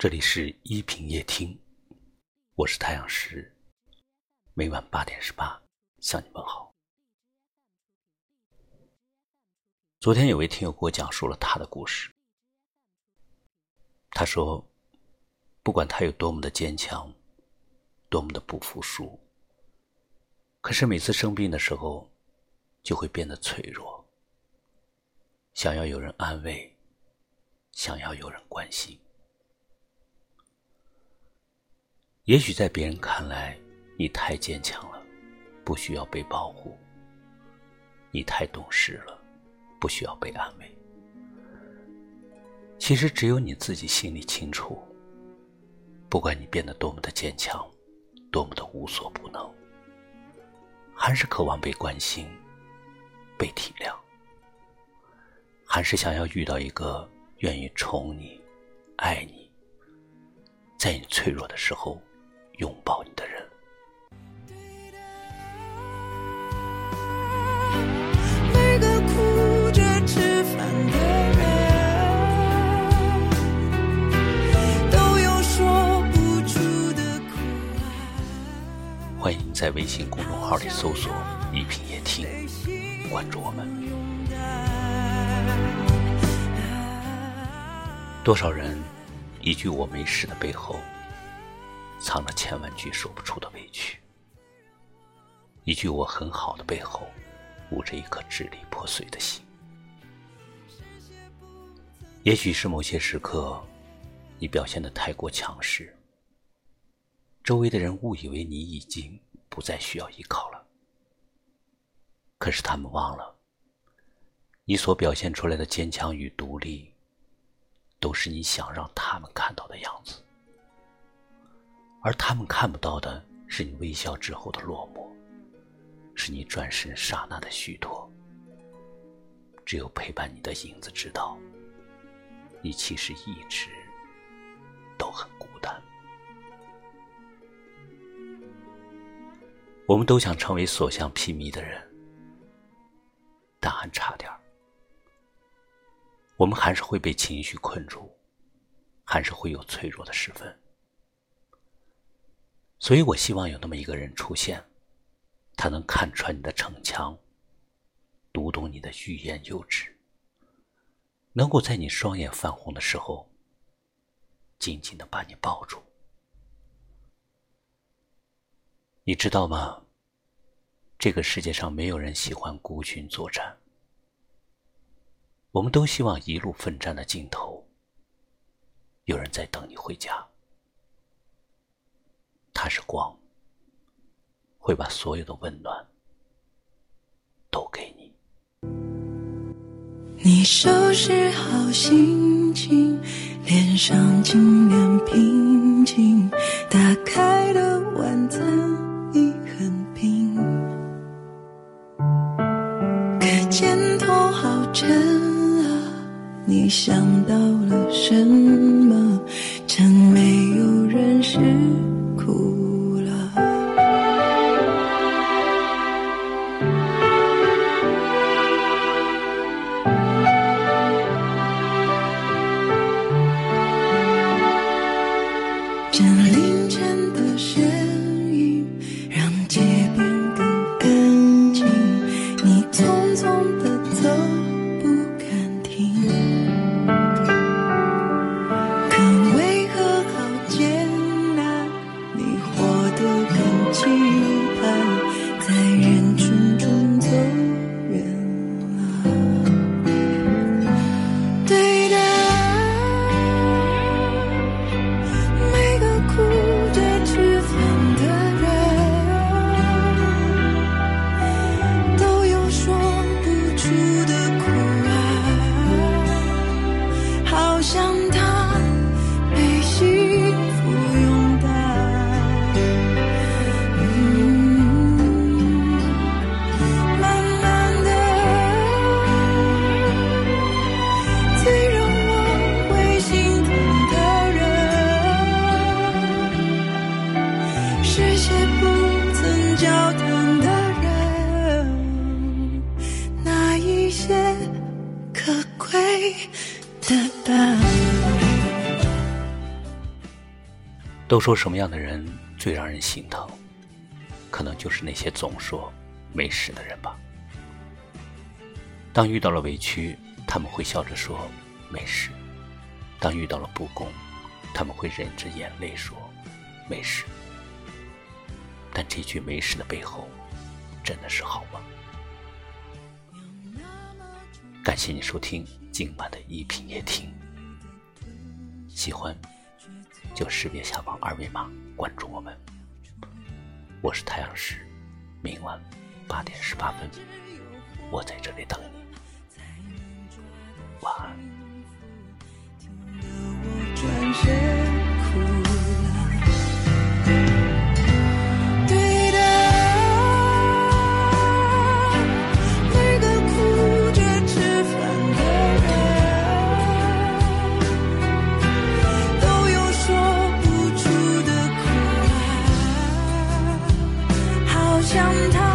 这里是一品夜听，我是太阳石，每晚八点十八向你问好。昨天有位听友给我讲述了他的故事。他说，不管他有多么的坚强，多么的不服输，可是每次生病的时候，就会变得脆弱，想要有人安慰，想要有人关心。也许在别人看来，你太坚强了，不需要被保护；你太懂事了，不需要被安慰。其实只有你自己心里清楚。不管你变得多么的坚强，多么的无所不能，还是渴望被关心、被体谅，还是想要遇到一个愿意宠你、爱你，在你脆弱的时候。拥抱你的人，欢迎在微信公众号里搜索“一品夜听”，关注我们。多少人一句“我没事”的背后。藏着千万句说不出的委屈，一句“我很好”的背后，捂着一颗支离破碎的心。也许是某些时刻，你表现的太过强势，周围的人误以为你已经不再需要依靠了。可是他们忘了，你所表现出来的坚强与独立，都是你想让他们看到的样子。而他们看不到的是你微笑之后的落寞，是你转身刹那的虚脱。只有陪伴你的影子知道，你其实一直都很孤单。我们都想成为所向披靡的人，但还差点我们还是会被情绪困住，还是会有脆弱的时分。所以我希望有那么一个人出现，他能看穿你的逞强，读懂你的欲言又止，能够在你双眼泛红的时候，紧紧的把你抱住。你知道吗？这个世界上没有人喜欢孤军作战，我们都希望一路奋战的尽头，有人在等你回家。它是光，会把所有的温暖都给你。你收拾好心情，脸上尽量平静，打开的晚餐已很冰，可肩头好沉啊，你想到了什么？这里。教堂的人那一些可贵的吧都说什么样的人最让人心疼可能就是那些总说没事的人吧。当遇到了委屈他们会笑着说没事当遇到了不公他们会忍着眼泪说没事。但这句没事的背后，真的是好吗？感谢你收听今晚的一品夜听，喜欢就识别下方二维码关注我们。我是太阳石，明晚八点十八分，我在这里等你。想逃。